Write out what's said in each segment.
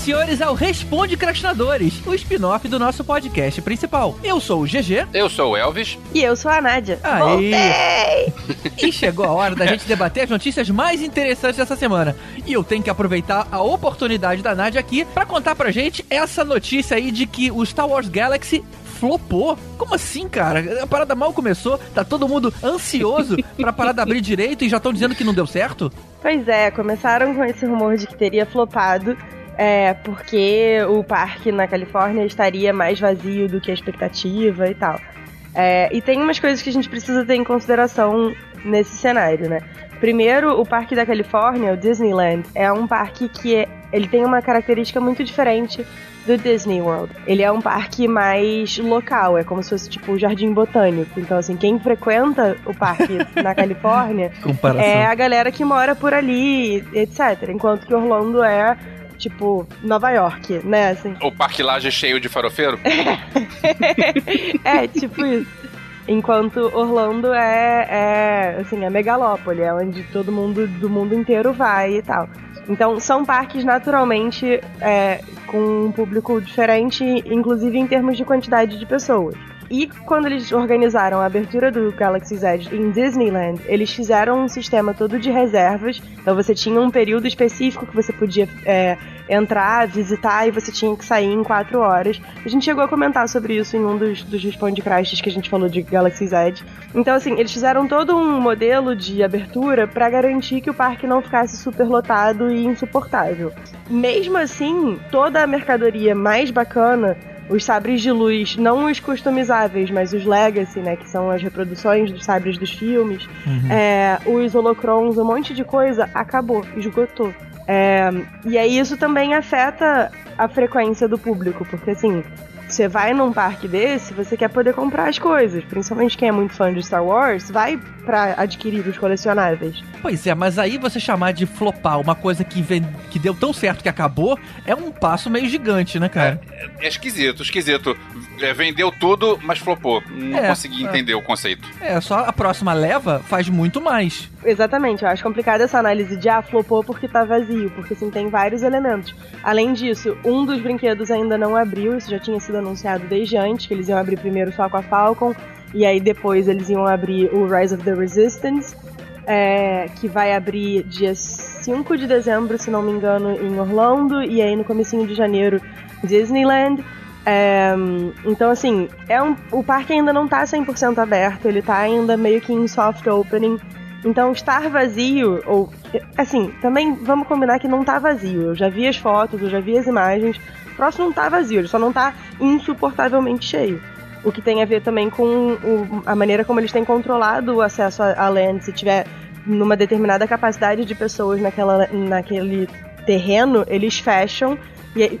E senhores, ao Responde Crastinadores, o spin-off do nosso podcast principal. Eu sou o GG. Eu sou o Elvis. E eu sou a Nádia. Aí. Voltei! E chegou a hora da gente debater as notícias mais interessantes dessa semana. E eu tenho que aproveitar a oportunidade da Nádia aqui pra contar pra gente essa notícia aí de que o Star Wars Galaxy flopou. Como assim, cara? A parada mal começou, tá todo mundo ansioso pra parada abrir direito e já estão dizendo que não deu certo? Pois é, começaram com esse rumor de que teria flopado. É, porque o parque na Califórnia estaria mais vazio do que a expectativa e tal. É, e tem umas coisas que a gente precisa ter em consideração nesse cenário, né? Primeiro, o parque da Califórnia, o Disneyland, é um parque que é, ele tem uma característica muito diferente do Disney World. Ele é um parque mais local, é como se fosse tipo o Jardim Botânico. Então, assim, quem frequenta o parque na Califórnia Comparação. é a galera que mora por ali, etc. Enquanto que Orlando é tipo Nova York, né? Assim. O Parque Laje cheio de farofeiro? é, tipo isso. Enquanto Orlando é, é, assim, é megalópole, é onde todo mundo do mundo inteiro vai e tal. Então, são parques naturalmente é, com um público diferente, inclusive em termos de quantidade de pessoas. E quando eles organizaram a abertura do Galaxy's Edge em Disneyland, eles fizeram um sistema todo de reservas. Então você tinha um período específico que você podia é, entrar, visitar e você tinha que sair em quatro horas. A gente chegou a comentar sobre isso em um dos, dos Responde Crashes que a gente falou de Galaxy's Edge. Então, assim, eles fizeram todo um modelo de abertura para garantir que o parque não ficasse super lotado e insuportável. Mesmo assim, toda a mercadoria mais bacana os sabres de luz, não os customizáveis, mas os Legacy, né? Que são as reproduções dos sabres dos filmes. Uhum. É, os holocrons, um monte de coisa, acabou, esgotou. É, e aí isso também afeta a frequência do público, porque assim, você vai num parque desse, você quer poder comprar as coisas. Principalmente quem é muito fã de Star Wars, vai pra adquirir os colecionáveis. Pois é, mas aí você chamar de flopar uma coisa que, ven- que deu tão certo que acabou é um passo meio gigante, né, cara? É esquisito, esquisito. É, vendeu tudo, mas flopou. Não É, consegui é. entender o conceito. É, só a próxima leva faz muito mais. Exatamente, eu acho complicado essa análise de ah, flopou porque tá vazio, porque assim, tem vários elementos. Além disso, um dos brinquedos ainda não abriu, isso já tinha sido anunciado desde antes, que eles iam abrir primeiro só com a Falcon, e aí depois eles iam abrir o Rise of the Resistance, é, que vai abrir dia 5 de dezembro, se não me engano, em Orlando, e aí no comecinho de janeiro, Disneyland. É, então, assim, é um, o parque ainda não tá 100% aberto, ele tá ainda meio que em soft opening. Então, estar vazio, ou. Assim, também vamos combinar que não tá vazio. Eu já vi as fotos, eu já vi as imagens. O próximo não tá vazio, ele só não tá insuportavelmente cheio. O que tem a ver também com o- a maneira como eles têm controlado o acesso à land. Se tiver numa determinada capacidade de pessoas naquela, naquele terreno, eles fecham e aí,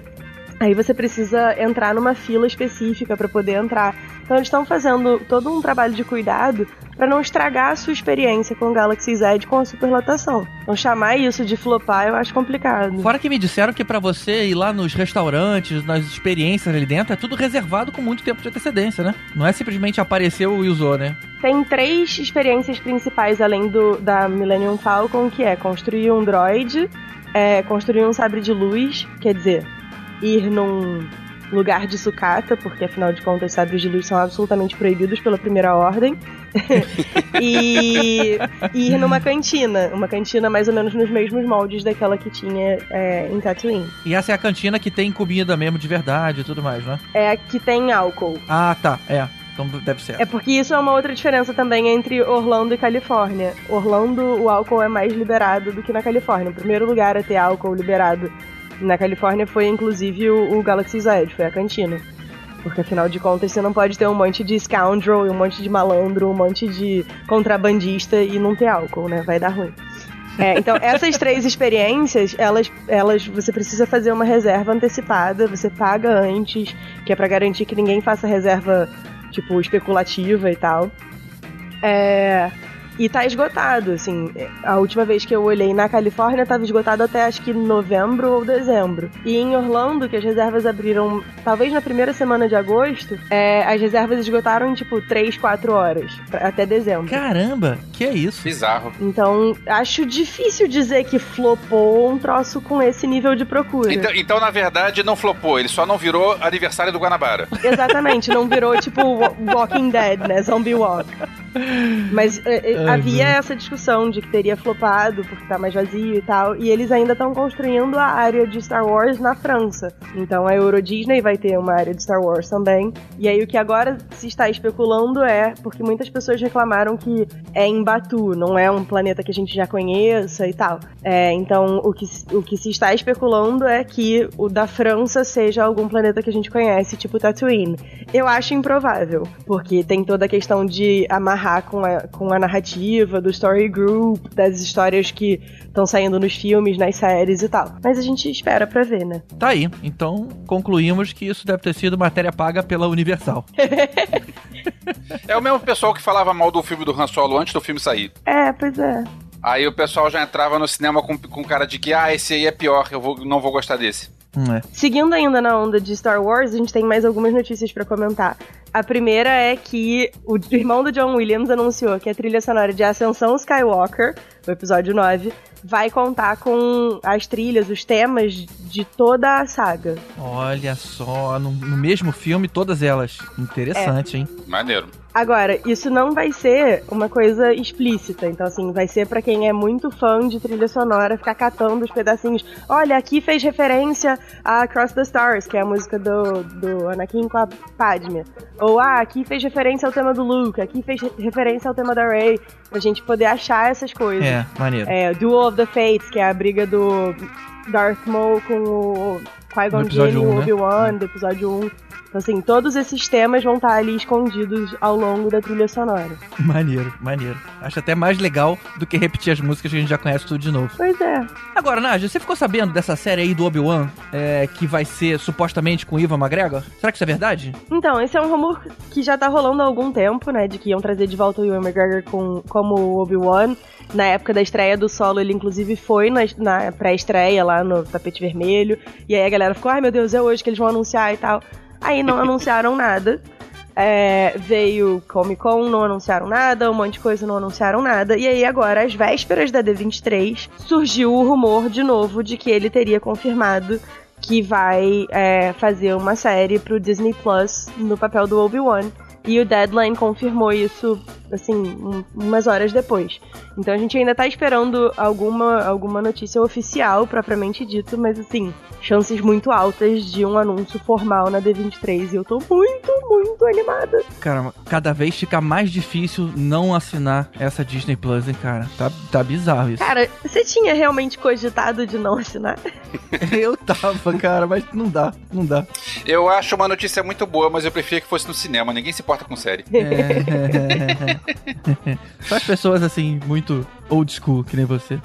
aí você precisa entrar numa fila específica para poder entrar. Então eles estão fazendo todo um trabalho de cuidado para não estragar a sua experiência com o Galaxy Z com a superlotação. Então chamar isso de flopar eu acho complicado. Fora que me disseram que pra você ir lá nos restaurantes, nas experiências ali dentro, é tudo reservado com muito tempo de antecedência, né? Não é simplesmente apareceu e usou, né? Tem três experiências principais além do da Millennium Falcon, que é construir um droid, é, construir um sabre de luz, quer dizer, ir num lugar de sucata, porque afinal de contas sabres de luz são absolutamente proibidos pela primeira ordem. e ir numa cantina, uma cantina mais ou menos nos mesmos moldes daquela que tinha é, em Tatooine. E essa é a cantina que tem comida mesmo de verdade e tudo mais, né? É a que tem álcool. Ah, tá. É. Então deve ser. É porque isso é uma outra diferença também entre Orlando e Califórnia. Orlando, o álcool é mais liberado do que na Califórnia. O primeiro lugar a ter álcool liberado na Califórnia foi inclusive o, o Galaxy's Edge, foi a cantina. Porque afinal de contas você não pode ter um monte de scoundrel, um monte de malandro, um monte de contrabandista e não ter álcool, né? Vai dar ruim. É, então, essas três experiências, elas, elas, você precisa fazer uma reserva antecipada, você paga antes, que é pra garantir que ninguém faça reserva, tipo, especulativa e tal. É, E tá esgotado, assim. A última vez que eu olhei na Califórnia tava esgotado até acho que novembro ou dezembro. E em Orlando, que as reservas abriram talvez na primeira semana de agosto, é, as reservas esgotaram em tipo 3, 4 horas. pra- até dezembro. Caramba, que é isso? Bizarro. Então, acho difícil dizer que flopou um troço com esse nível de procura. Então, então, na verdade, não flopou, ele só não virou aniversário do Guanabara. Exatamente, não virou tipo Wa- Walking Dead, né? Zombie Walk. Mas é, é, havia essa discussão de que teria flopado porque tá mais vazio e tal. E eles ainda estão construindo a área de Star Wars na França. Então a Euro Disney vai ter uma área de Star Wars também. E aí o que agora se está especulando é, porque muitas pessoas reclamaram que é em Batu, não é um planeta que a gente já conheça e tal. É, então o que, se- o que se está especulando é que o da França seja algum planeta que a gente conhece, tipo Tatooine. Eu acho improvável, porque tem toda a questão de amarrar com a, com a narrativa do story group, das histórias que estão saindo nos filmes, nas séries e tal. Mas a gente espera pra ver, né? Tá aí. Então, concluímos que isso deve ter sido matéria paga pela Universal. É o mesmo pessoal que falava mal do filme do Han Solo antes do filme sair. É, pois é. Aí o pessoal já entrava no cinema com, com cara de que, ah, esse aí é pior, eu vou, não vou gostar desse. É. Seguindo ainda na onda de Star Wars, a gente tem mais algumas notícias pra comentar. A primeira é que o irmão do John Williams anunciou que a trilha sonora de Ascensão Skywalker, o episódio 9, vai contar com as trilhas, os temas de toda a saga. Olha só, no, no mesmo filme, todas elas. Interessante, hein? Maneiro. Agora, isso não vai ser uma coisa explícita, então assim, vai ser pra quem é muito fã de trilha sonora ficar catando os pedacinhos. Olha, aqui fez referência a Cross the Stars, que é a música do, do Anakin com a Padme. Ou ah, aqui fez referência ao tema do Luke, aqui fez re- referência ao tema da Rey, pra gente poder achar essas coisas. É, maneiro. É, Duel of the Fates, que é a briga do Darth Maul com o Qui-Gon Jinn um, né? Obi-Wan, do episódio 1. Então, assim, todos esses temas vão estar ali escondidos ao longo da trilha sonora. Maneiro, maneiro. Acho até mais legal do que repetir as músicas que a gente já conhece tudo de novo. Pois é. Agora, Nádia, você ficou sabendo dessa série aí do Obi-Wan, é, que vai ser supostamente com o Ivan McGregor? Será que isso é verdade? Então, esse é um rumor que já tá rolando há algum tempo, né? De que iam trazer de volta o Ewan McGregor com, como o Obi-Wan. Na época da estreia do solo, ele inclusive foi na, na pré-estreia lá no tapete vermelho. E aí a galera ficou, ai meu Deus, é hoje que eles vão anunciar e tal. Aí não anunciaram nada. É, veio Comic Con, não anunciaram nada, um monte de coisa, não anunciaram nada. E aí agora, às vésperas da D23, surgiu o rumor de novo de que ele teria confirmado que vai é, fazer uma série pro Disney Plus no papel do Obi-Wan. E o Deadline confirmou isso, assim, um- umas horas depois. Então a gente ainda tá esperando alguma, alguma notícia oficial, propriamente dito, mas assim, chances muito altas de um anúncio formal na D23. E eu tô muito, muito animada. Cara, cada vez fica mais difícil não assinar essa Disney Plus, hein, cara? Tá, tá bizarro isso. Cara, você tinha realmente cogitado de não assinar? Eu tava, cara, mas não dá, não dá. Eu acho uma notícia muito boa, mas eu preferia que fosse no cinema. Ninguém se importa com série. É. Só as pessoas assim, muito old school, que nem você.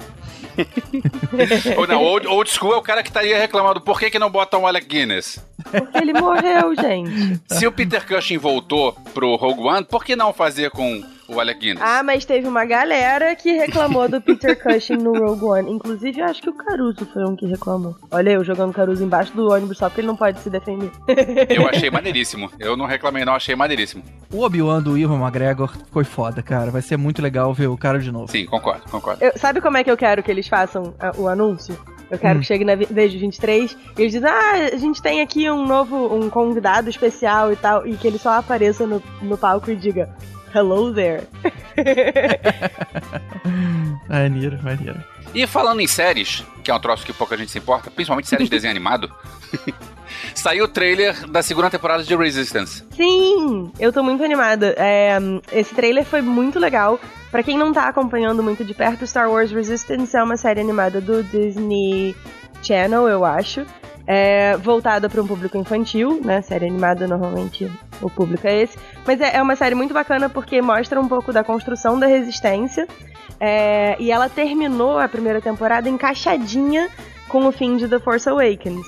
Ou não, old, old school é o cara que estaria reclamando por que, que não botam o Alec Guinness. Porque ele morreu, gente. Se o Peter Cushing voltou pro Rogue One, por que não fazer com o Alec Guinness? Ah, mas teve uma galera que reclamou do Peter Cushing no Rogue One. Inclusive, eu acho que o Caruso foi um que reclamou. Olha eu jogando Caruso embaixo do ônibus só porque ele não pode se defender. Eu achei maneiríssimo. Eu não reclamei, não, achei maneiríssimo. O Obi-Wan do Ivan McGregor foi foda, cara. Vai ser muito legal ver o cara de novo. Sim, concordo, concordo. Eu- sabe como é que eu quero que eles façam a- o anúncio? Eu quero Hum. que chegue na de 23 e eles dizem, ah, a gente tem aqui um novo, um convidado especial e tal, e que ele só apareça no, no palco e diga, hello there. Maneiro, maneiro. E falando em séries, que é um troço que pouca gente se importa, principalmente séries de desenho animado, saiu o trailer da segunda temporada de Resistance. Sim, eu tô muito animada. É, esse trailer foi muito legal. Pra quem não tá acompanhando muito de perto, Star Wars Resistance é uma série animada do Disney Channel, eu acho. É, voltada para um público infantil, né? Série animada, normalmente o público é esse. Mas é, é uma série muito bacana porque mostra um pouco da construção da resistência. É, e ela terminou a primeira temporada encaixadinha com o fim de The Force Awakens.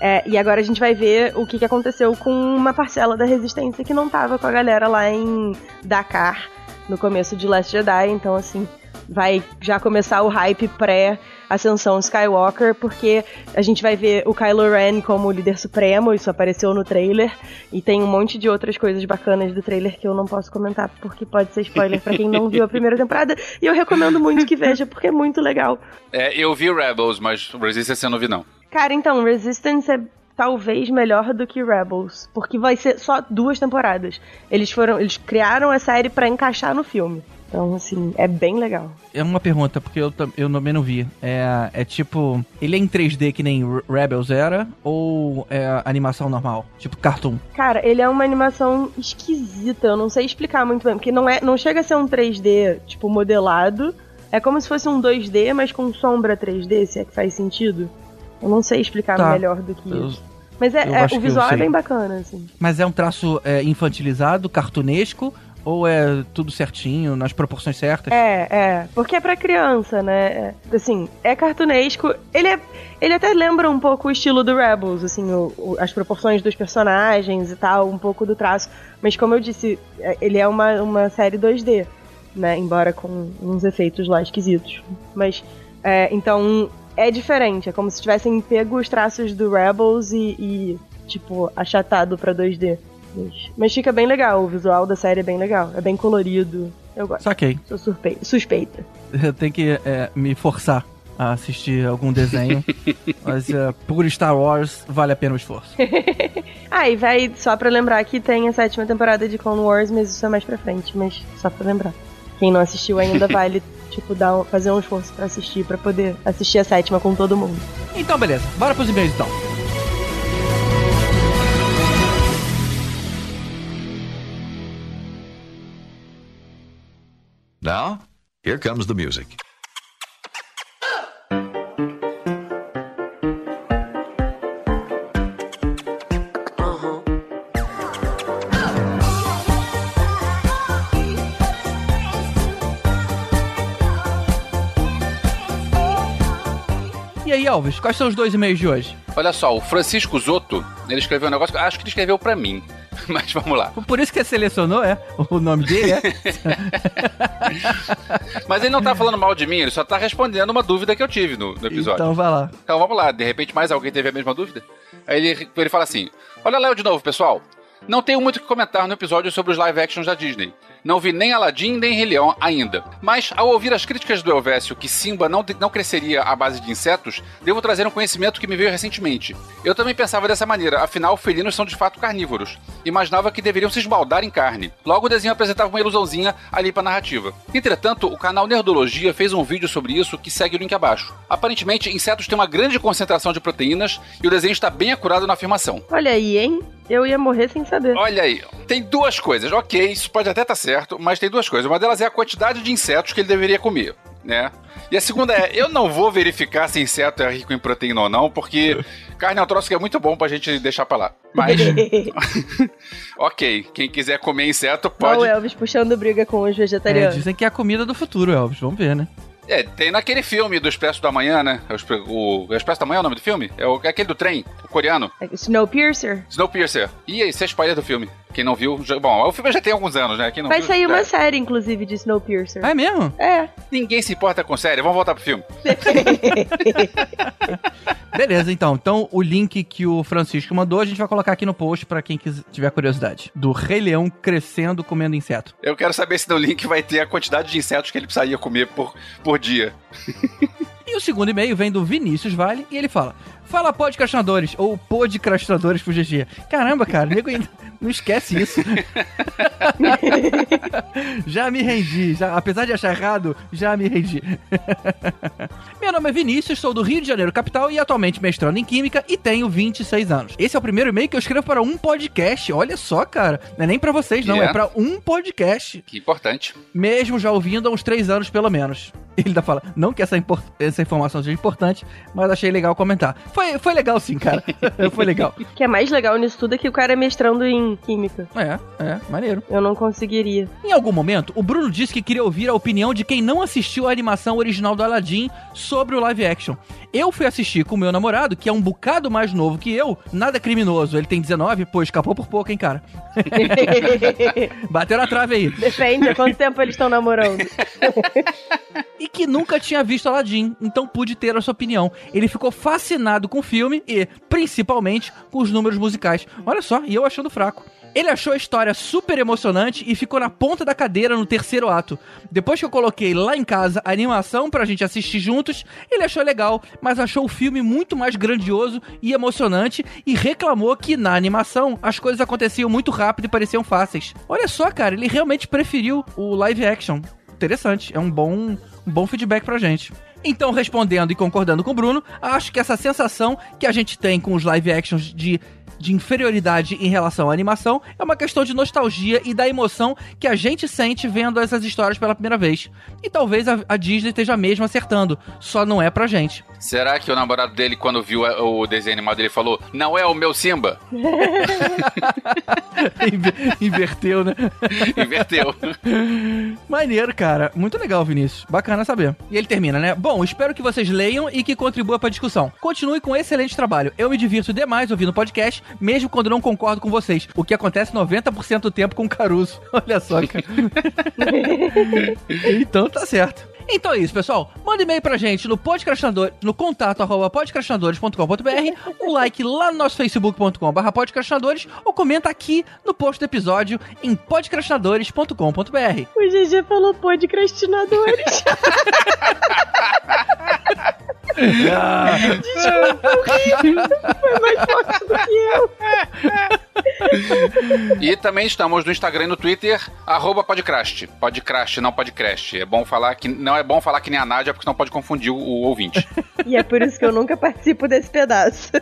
É, e agora a gente vai ver o que, que aconteceu com uma parcela da resistência que não tava com a galera lá em Dakar no começo de Last Jedi, então assim, vai já começar o hype pré-ascensão Skywalker, porque a gente vai ver o Kylo Ren como líder supremo, isso apareceu no trailer, e tem um monte de outras coisas bacanas do trailer que eu não posso comentar, porque pode ser spoiler para quem não viu a primeira temporada, e eu recomendo muito que veja, porque é muito legal. É, eu vi Rebels, mas Resistance eu não vi não. Cara, então, Resistance é talvez melhor do que Rebels, porque vai ser só duas temporadas. Eles foram, eles criaram a série para encaixar no filme. Então, assim, é bem legal. É uma pergunta, porque eu, eu também não vi. É, é tipo, ele é em 3D que nem Rebels era, ou é animação normal? Tipo cartoon? Cara, ele é uma animação esquisita, eu não sei explicar muito bem, porque não, é, não chega a ser um 3D, tipo, modelado. É como se fosse um 2D, mas com sombra 3D, se é que faz sentido. Eu não sei explicar tá. melhor do que eu... isso. Mas é, é o visual é bem bacana, assim. Mas é um traço é, infantilizado, cartunesco, ou é tudo certinho, nas proporções certas? É, é. Porque é pra criança, né? É, assim, é cartunesco. Ele é. Ele até lembra um pouco o estilo do Rebels, assim, o, o, as proporções dos personagens e tal, um pouco do traço. Mas como eu disse, é, ele é uma, uma série 2D, né? Embora com uns efeitos lá esquisitos. Mas. É, então, é diferente. É como se tivessem pego os traços do Rebels e, e tipo, achatado pra 2D. Mas, mas, fica bem legal, o visual da série é bem legal. É bem colorido. Eu gosto. Saquei. Sou suspeita. suspeita. Eu tenho que é, me forçar a assistir algum desenho. mas uh, por Star Wars vale a pena o esforço. ah, e vai, só pra lembrar que tem a sétima temporada de Clone Wars, mas isso é mais pra frente, mas só pra lembrar. Quem não assistiu ainda vale tipo, dar um, fazer um esforço para assistir, para poder assistir a sétima com todo mundo. Então, beleza. Bora pros e-mails então. Now, here comes the music. E aí, Alves, quais são os dois e-mails de hoje? Olha só, o Francisco Zotto, ele escreveu um negócio, acho que ele escreveu para mim. Mas vamos lá. Por isso que ele selecionou, é? O nome dele é? Mas ele não tá falando mal de mim, ele só tá respondendo uma dúvida que eu tive no, no episódio. Então vai lá. Então vamos lá, de repente mais alguém teve a mesma dúvida? Aí ele, ele fala assim: Olha Léo de novo, pessoal. Não tenho muito o que comentar no episódio sobre os live actions da Disney. Não vi nem Aladdin nem Rei Leão ainda. Mas, ao ouvir as críticas do Elvésio que Simba não, não cresceria à base de insetos, devo trazer um conhecimento que me veio recentemente. Eu também pensava dessa maneira, afinal, felinos são de fato carnívoros. Imaginava que deveriam se esbaldar em carne. Logo, o desenho apresentava uma ilusãozinha ali pra narrativa. Entretanto, o canal Nerdologia fez um vídeo sobre isso que segue o link abaixo. Aparentemente, insetos têm uma grande concentração de proteínas e o desenho está bem acurado na afirmação. Olha aí, hein? Eu ia morrer sem saber. Olha aí, tem duas coisas. Ok, isso pode até estar tá certo, mas tem duas coisas. Uma delas é a quantidade de insetos que ele deveria comer, né? E a segunda é, eu não vou verificar se inseto é rico em proteína ou não, porque carne é um troço que é muito bom pra gente deixar pra lá. Mas. ok, quem quiser comer inseto pode. Olha o Elvis puxando briga com os vegetarianos. É, dizem que é a comida do futuro, Elvis. Vamos ver, né? É, tem naquele filme do Expresso da Manhã, né? O, o Expresso da Manhã é o nome do filme? É, o, é aquele do trem, o coreano. É Snowpiercer? Snowpiercer. E aí, você é spoiler do filme. Quem não viu, já, bom, o filme já tem alguns anos, né? Quem não Vai viu, sair já... uma série, inclusive, de Snowpiercer. É mesmo? É. Ninguém se importa com série, vamos voltar pro filme. Beleza, então. Então, o link que o Francisco mandou, a gente vai colocar aqui no post para quem quiser, tiver curiosidade. Do Rei Leão crescendo comendo inseto. Eu quero saber se no link vai ter a quantidade de insetos que ele precisaria comer por, por dia. e o segundo e-mail vem do Vinícius Vale e ele fala: Fala podcastinadores, ou podcastinadores pro GG. Caramba, cara, nego ainda não esquece isso. já me rendi, já, apesar de achar errado, já me rendi. Meu nome é Vinícius, sou do Rio de Janeiro, capital, e atualmente mestrando em Química e tenho 26 anos. Esse é o primeiro e-mail que eu escrevo para um podcast. Olha só, cara. Não é nem para vocês, não, yeah. é para um podcast. Que importante. Mesmo já ouvindo há uns três anos, pelo menos. Ele ainda fala, não que essa, essa informação seja importante, mas achei legal comentar. Foi, foi legal sim, cara. foi legal. O que é mais legal nisso tudo é que o cara é mestrando em química. É, é, maneiro. Eu não conseguiria. Em algum momento, o Bruno disse que queria ouvir a opinião de quem não assistiu a animação original do Aladdin sobre o live action. Eu fui assistir com o meu namorado, que é um bocado mais novo que eu, nada criminoso. Ele tem 19, pô, escapou por pouco, hein, cara. Bateu na trave aí. Depende, há quanto tempo eles estão namorando. e que nunca tinha visto Aladdin, então pude ter a sua opinião. Ele ficou fascinado com o filme e, principalmente, com os números musicais. Olha só, e eu achando fraco. Ele achou a história super emocionante e ficou na ponta da cadeira no terceiro ato. Depois que eu coloquei lá em casa a animação pra gente assistir juntos, ele achou legal, mas achou o filme muito mais grandioso e emocionante e reclamou que na animação as coisas aconteciam muito rápido e pareciam fáceis. Olha só, cara, ele realmente preferiu o live action. Interessante, é um bom, um bom feedback pra gente. Então, respondendo e concordando com o Bruno, acho que essa sensação que a gente tem com os live actions de de inferioridade em relação à animação é uma questão de nostalgia e da emoção que a gente sente vendo essas histórias pela primeira vez. E talvez a, a Disney esteja mesmo acertando, só não é pra gente. Será que o namorado dele, quando viu o desenho animado, ele falou: Não é o meu Simba? Inverteu, né? Inverteu. Maneiro, cara. Muito legal, Vinícius. Bacana saber. E ele termina, né? Bom, espero que vocês leiam e que contribua pra discussão. Continue com excelente trabalho. Eu me divirto demais ouvindo podcast, mesmo quando não concordo com vocês. O que acontece 90% do tempo com o Caruso. Olha só, cara. então tá certo. Então é isso, pessoal. Manda e-mail pra gente no podcastinador, no contato arroba podcastinadores.com.br, um like lá no nosso facebook.com barra podcastinadores ou comenta aqui no post do episódio em podcastinadores.com.br. O GG falou podcastinadores. Ah. Foi mais forte do que eu. E também estamos no Instagram e no Twitter, arroba podcrast. Podcrast, não podcast. É bom falar que. Não é bom falar que nem a Nádia, porque senão pode confundir o, o ouvinte. E é por isso que eu nunca participo desse pedaço.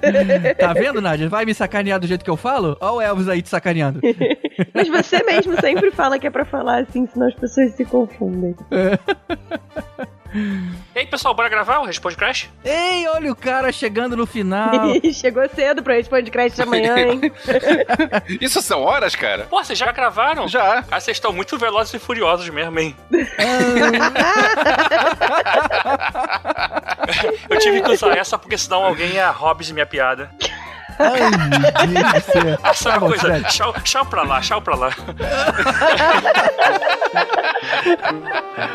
Tá vendo, Nádia? Vai me sacanear do jeito que eu falo? Olha o Elvis aí te sacaneando. Mas você mesmo sempre fala que é pra falar assim, senão as pessoas se confundem. E aí, pessoal, bora gravar o Responde Crash? Ei, olha o cara chegando no final. Chegou cedo pra Responde Crash amanhã, hein? Isso são horas, cara? Pô, vocês já gravaram? Já. Ah, vocês estão muito velozes e furiosos mesmo, hein? Eu tive que usar essa porque senão alguém ia Hobbes minha piada. Ai, meu Deus do céu. Ah, sabe Tá uma coisa? Tchau, tchau pra lá, tchau pra lá.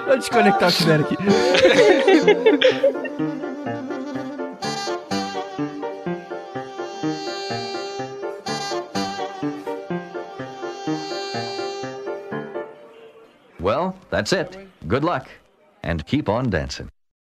Vou desconectar o Tibério aqui. Well, that's it. Good luck. And keep on dancing.